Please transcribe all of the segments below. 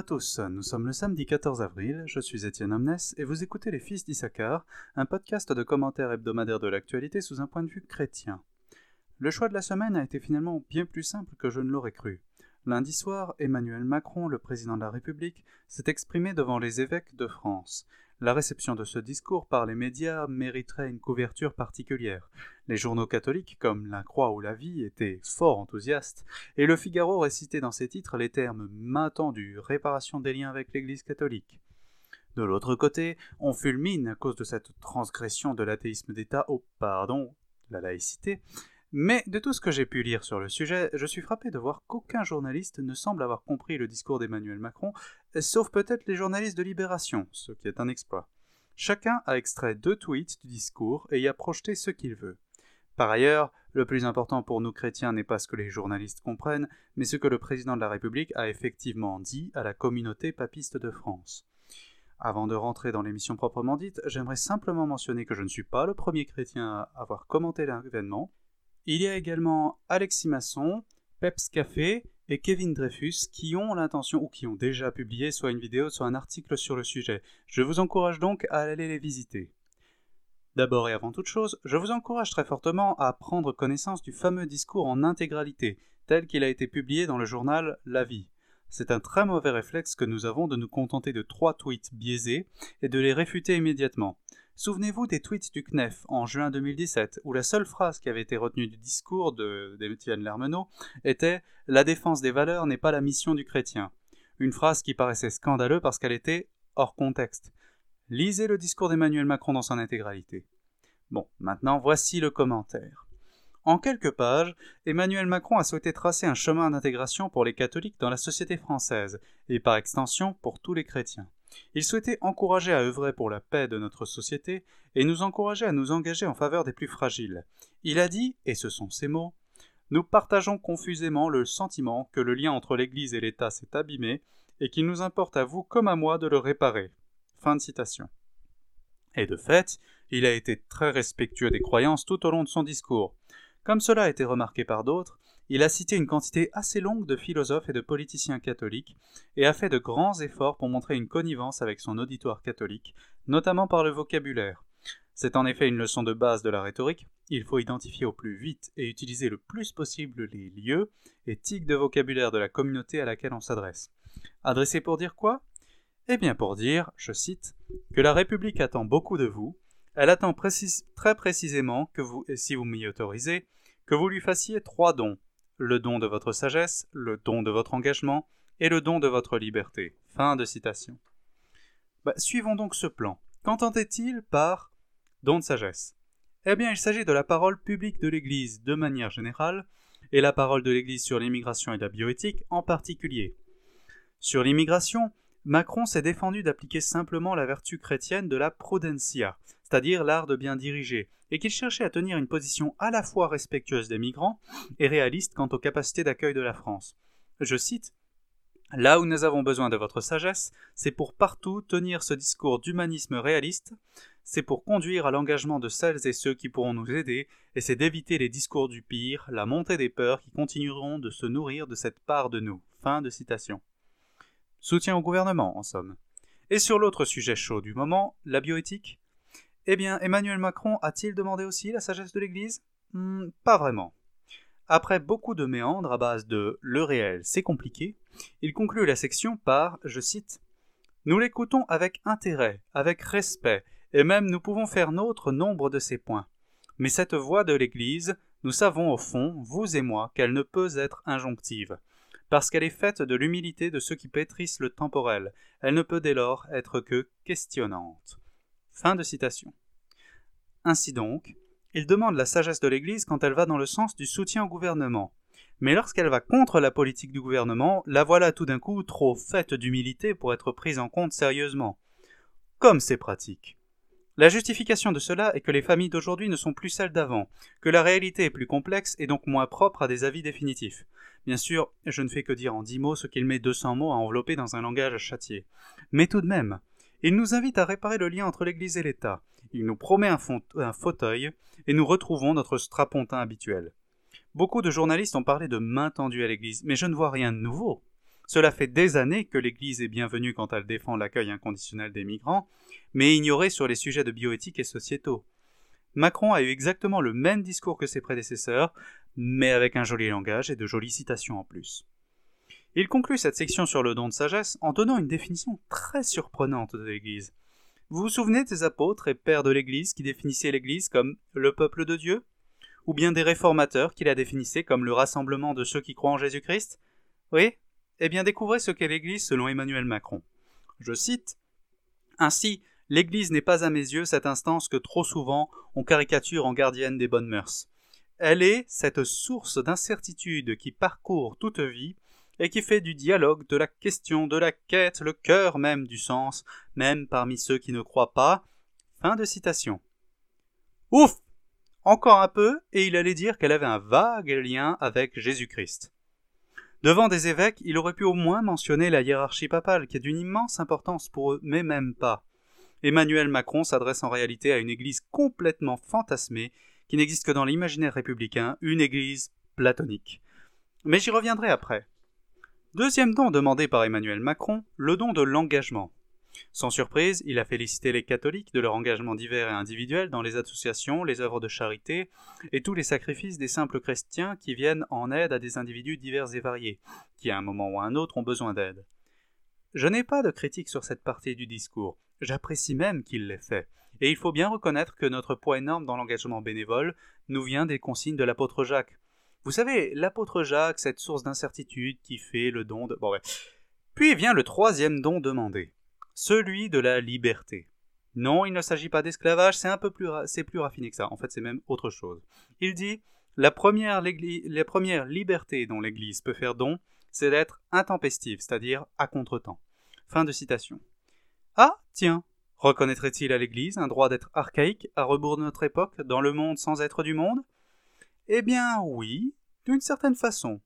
nous sommes le samedi 14 avril, je suis Étienne Omnes et vous écoutez Les Fils d'Issachar, un podcast de commentaires hebdomadaires de l'actualité sous un point de vue chrétien. Le choix de la semaine a été finalement bien plus simple que je ne l'aurais cru. Lundi soir, Emmanuel Macron, le président de la République, s'est exprimé devant les évêques de France. La réception de ce discours par les médias mériterait une couverture particulière. Les journaux catholiques comme La Croix ou La Vie étaient fort enthousiastes, et le Figaro récitait dans ses titres les termes maintenant du réparation des liens avec l'Église catholique. De l'autre côté, on fulmine à cause de cette transgression de l'athéisme d'État au pardon, la laïcité, mais de tout ce que j'ai pu lire sur le sujet, je suis frappé de voir qu'aucun journaliste ne semble avoir compris le discours d'Emmanuel Macron, sauf peut-être les journalistes de Libération, ce qui est un exploit. Chacun a extrait deux tweets du discours et y a projeté ce qu'il veut. Par ailleurs, le plus important pour nous chrétiens n'est pas ce que les journalistes comprennent, mais ce que le président de la République a effectivement dit à la communauté papiste de France. Avant de rentrer dans l'émission proprement dite, j'aimerais simplement mentionner que je ne suis pas le premier chrétien à avoir commenté l'événement, il y a également Alexis Masson, Peps Café et Kevin Dreyfus qui ont l'intention ou qui ont déjà publié soit une vidéo soit un article sur le sujet. Je vous encourage donc à aller les visiter. D'abord et avant toute chose, je vous encourage très fortement à prendre connaissance du fameux discours en intégralité, tel qu'il a été publié dans le journal La Vie. C'est un très mauvais réflexe que nous avons de nous contenter de trois tweets biaisés et de les réfuter immédiatement. Souvenez-vous des tweets du CNEF en juin 2017, où la seule phrase qui avait été retenue du discours d'Étienne Lermenot était La défense des valeurs n'est pas la mission du chrétien. Une phrase qui paraissait scandaleuse parce qu'elle était hors contexte. Lisez le discours d'Emmanuel Macron dans son intégralité. Bon, maintenant voici le commentaire. En quelques pages, Emmanuel Macron a souhaité tracer un chemin d'intégration pour les catholiques dans la société française, et par extension pour tous les chrétiens. Il souhaitait encourager à œuvrer pour la paix de notre société et nous encourager à nous engager en faveur des plus fragiles. Il a dit, et ce sont ses mots, Nous partageons confusément le sentiment que le lien entre l'Église et l'État s'est abîmé et qu'il nous importe à vous comme à moi de le réparer. Fin de citation. Et de fait, il a été très respectueux des croyances tout au long de son discours. Comme cela a été remarqué par d'autres, il a cité une quantité assez longue de philosophes et de politiciens catholiques, et a fait de grands efforts pour montrer une connivence avec son auditoire catholique, notamment par le vocabulaire. C'est en effet une leçon de base de la rhétorique, il faut identifier au plus vite et utiliser le plus possible les lieux et tics de vocabulaire de la communauté à laquelle on s'adresse. Adressé pour dire quoi? Eh bien pour dire, je cite, que la République attend beaucoup de vous, elle attend très précisément que vous, si vous m'y autorisez, que vous lui fassiez trois dons, le don de votre sagesse, le don de votre engagement et le don de votre liberté. Fin de citation. Bah, suivons donc ce plan. Qu'entendait-il par don de sagesse Eh bien, il s'agit de la parole publique de l'Église de manière générale, et la parole de l'Église sur l'immigration et la bioéthique en particulier. Sur l'immigration, Macron s'est défendu d'appliquer simplement la vertu chrétienne de la prudencia, c'est-à-dire l'art de bien diriger, et qu'il cherchait à tenir une position à la fois respectueuse des migrants et réaliste quant aux capacités d'accueil de la France. Je cite Là où nous avons besoin de votre sagesse, c'est pour partout tenir ce discours d'humanisme réaliste, c'est pour conduire à l'engagement de celles et ceux qui pourront nous aider, et c'est d'éviter les discours du pire, la montée des peurs qui continueront de se nourrir de cette part de nous. Fin de citation. Soutien au gouvernement, en somme. Et sur l'autre sujet chaud du moment, la bioéthique, eh bien, Emmanuel Macron a-t-il demandé aussi la sagesse de l'Église? Hmm, Pas vraiment. Après beaucoup de méandres à base de le réel, c'est compliqué, il conclut la section par, je cite, Nous l'écoutons avec intérêt, avec respect, et même nous pouvons faire nôtre nombre de ses points. Mais cette voix de l'Église, nous savons au fond, vous et moi, qu'elle ne peut être injonctive, parce qu'elle est faite de l'humilité de ceux qui pétrissent le temporel, elle ne peut dès lors être que questionnante. Fin de citation. Ainsi donc, il demande la sagesse de l'Église quand elle va dans le sens du soutien au gouvernement. Mais lorsqu'elle va contre la politique du gouvernement, la voilà tout d'un coup trop faite d'humilité pour être prise en compte sérieusement. Comme c'est pratique. La justification de cela est que les familles d'aujourd'hui ne sont plus celles d'avant, que la réalité est plus complexe et donc moins propre à des avis définitifs. Bien sûr, je ne fais que dire en dix mots ce qu'il met 200 mots à envelopper dans un langage châtié. Mais tout de même, il nous invite à réparer le lien entre l'Église et l'État. Il nous promet un, fauteuil et nous retrouvons notre strapontin habituel. Beaucoup de journalistes ont parlé de main tendue à l'Église, mais je ne vois rien de nouveau. Cela fait des années que l'Église est bienvenue quand elle défend l'accueil inconditionnel des migrants, mais ignorée sur les sujets de bioéthique et sociétaux. Macron a eu exactement le même discours que ses prédécesseurs, mais avec un joli langage et de jolies citations en plus. Il conclut cette section sur le don de sagesse en donnant une définition très surprenante de l'Église. Vous vous souvenez des apôtres et pères de l'Église qui définissaient l'Église comme le peuple de Dieu? Ou bien des réformateurs qui la définissaient comme le rassemblement de ceux qui croient en Jésus-Christ? Oui? Eh bien découvrez ce qu'est l'Église selon Emmanuel Macron. Je cite Ainsi, l'Église n'est pas à mes yeux cette instance que trop souvent on caricature en gardienne des bonnes mœurs. Elle est cette source d'incertitude qui parcourt toute vie et qui fait du dialogue, de la question, de la quête, le cœur même du sens, même parmi ceux qui ne croient pas. Fin de citation. Ouf Encore un peu, et il allait dire qu'elle avait un vague lien avec Jésus-Christ. Devant des évêques, il aurait pu au moins mentionner la hiérarchie papale, qui est d'une immense importance pour eux, mais même pas. Emmanuel Macron s'adresse en réalité à une église complètement fantasmée, qui n'existe que dans l'imaginaire républicain, une église platonique. Mais j'y reviendrai après. Deuxième don demandé par Emmanuel Macron, le don de l'engagement. Sans surprise, il a félicité les catholiques de leur engagement divers et individuel dans les associations, les œuvres de charité et tous les sacrifices des simples chrétiens qui viennent en aide à des individus divers et variés, qui à un moment ou à un autre ont besoin d'aide. Je n'ai pas de critique sur cette partie du discours, j'apprécie même qu'il l'ait fait, et il faut bien reconnaître que notre poids énorme dans l'engagement bénévole nous vient des consignes de l'apôtre Jacques. Vous savez, l'apôtre Jacques, cette source d'incertitude qui fait le don de... Bon, ouais. Puis vient le troisième don demandé, celui de la liberté. Non, il ne s'agit pas d'esclavage, c'est un peu plus, raffiné que ça. En fait, c'est même autre chose. Il dit la première, la première liberté dont l'Église peut faire don, c'est d'être intempestive, c'est-à-dire à contretemps. Fin de citation. Ah, tiens, reconnaîtrait-il à l'Église un droit d'être archaïque à rebours de notre époque, dans le monde sans être du monde? Eh bien oui, d'une certaine façon.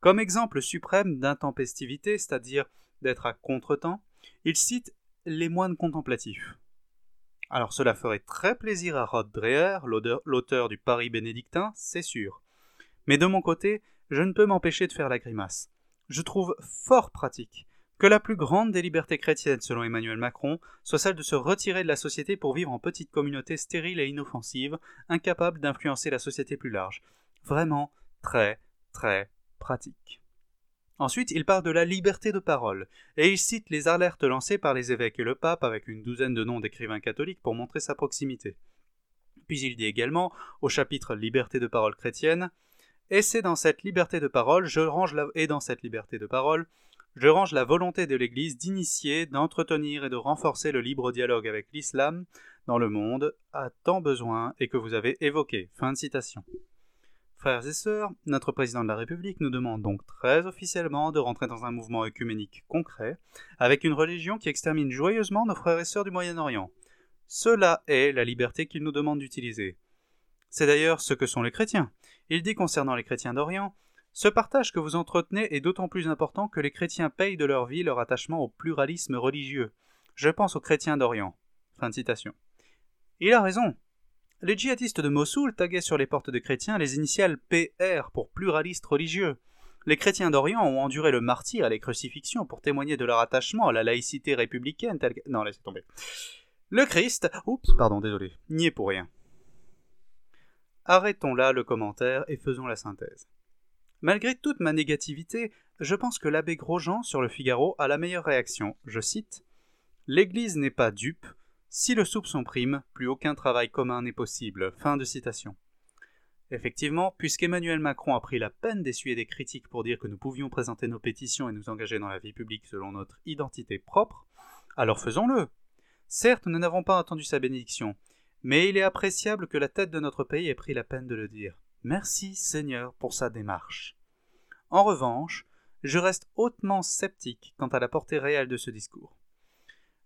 Comme exemple suprême d'intempestivité, c'est-à-dire d'être à contretemps, il cite les moines contemplatifs. Alors cela ferait très plaisir à Rod Dreher, l'auteur du Paris bénédictin, c'est sûr. Mais de mon côté, je ne peux m'empêcher de faire la grimace. Je trouve fort pratique que la plus grande des libertés chrétiennes, selon Emmanuel Macron, soit celle de se retirer de la société pour vivre en petite communauté stérile et inoffensive, incapable d'influencer la société plus large. Vraiment, très, très pratique. Ensuite, il parle de la liberté de parole, et il cite les alertes lancées par les évêques et le pape avec une douzaine de noms d'écrivains catholiques pour montrer sa proximité. Puis il dit également, au chapitre Liberté de parole chrétienne, et c'est dans cette liberté de parole, je range la... et dans cette liberté de parole, je range la volonté de l'Église d'initier, d'entretenir et de renforcer le libre dialogue avec l'islam dans le monde a tant besoin et que vous avez évoqué. Fin de citation. Frères et sœurs, notre président de la République nous demande donc très officiellement de rentrer dans un mouvement œcuménique concret, avec une religion qui extermine joyeusement nos frères et sœurs du Moyen-Orient. Cela est la liberté qu'il nous demande d'utiliser. C'est d'ailleurs ce que sont les chrétiens. Il dit concernant les chrétiens d'Orient Ce partage que vous entretenez est d'autant plus important que les chrétiens payent de leur vie leur attachement au pluralisme religieux. Je pense aux chrétiens d'Orient. Il a raison. Les djihadistes de Mossoul taguaient sur les portes des chrétiens les initiales PR pour pluraliste religieux. Les chrétiens d'Orient ont enduré le martyr et les crucifixions pour témoigner de leur attachement à la laïcité républicaine telle que... Non, laissez tomber. Le Christ... Oups, pardon, désolé. N'y est pour rien. Arrêtons là le commentaire et faisons la synthèse. Malgré toute ma négativité, je pense que l'abbé Grosjean sur le Figaro a la meilleure réaction. Je cite L'Église n'est pas dupe, si le soupçon prime, plus aucun travail commun n'est possible. Fin de citation. Effectivement, puisqu'Emmanuel Macron a pris la peine d'essuyer des critiques pour dire que nous pouvions présenter nos pétitions et nous engager dans la vie publique selon notre identité propre, alors faisons-le. Certes, nous n'avons pas entendu sa bénédiction, mais il est appréciable que la tête de notre pays ait pris la peine de le dire. Merci Seigneur pour sa démarche. En revanche, je reste hautement sceptique quant à la portée réelle de ce discours.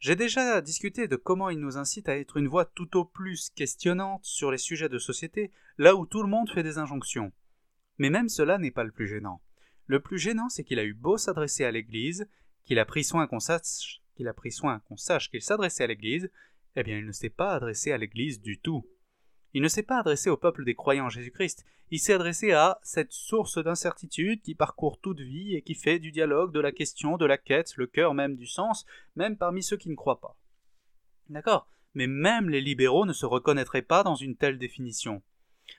J'ai déjà discuté de comment il nous incite à être une voix tout au plus questionnante sur les sujets de société, là où tout le monde fait des injonctions. Mais même cela n'est pas le plus gênant. Le plus gênant, c'est qu'il a eu beau s'adresser à l'Église, qu'il a pris soin qu'on sache qu'il s'adressait à l'Église, eh bien il ne s'est pas adressé à l'Église du tout. Il ne s'est pas adressé au peuple des croyants en Jésus-Christ, il s'est adressé à cette source d'incertitude qui parcourt toute vie et qui fait du dialogue, de la question, de la quête, le cœur même du sens, même parmi ceux qui ne croient pas. D'accord? Mais même les libéraux ne se reconnaîtraient pas dans une telle définition.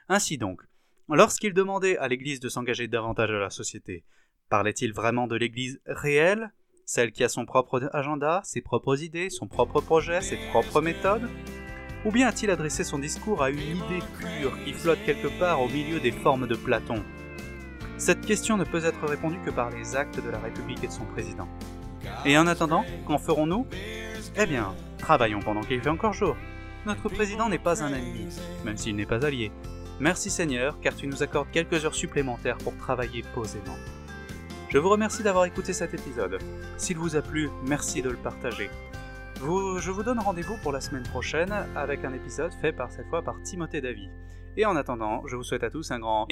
Ainsi donc, lorsqu'il demandait à l'Église de s'engager davantage à la société, parlait-il vraiment de l'Église réelle, celle qui a son propre agenda, ses propres idées, son propre projet, ses propres méthodes? Ou bien a-t-il adressé son discours à une idée pure qui flotte quelque part au milieu des formes de Platon Cette question ne peut être répondue que par les actes de la République et de son président. Et en attendant, qu'en ferons-nous? Eh bien, travaillons pendant qu'il fait encore jour. Notre président n'est pas un ennemi, même s'il n'est pas allié. Merci Seigneur, car tu nous accordes quelques heures supplémentaires pour travailler posément. Je vous remercie d'avoir écouté cet épisode. S'il vous a plu, merci de le partager je vous donne rendez-vous pour la semaine prochaine avec un épisode fait par cette fois par Timothée Davy. Et en attendant, je vous souhaite à tous un grand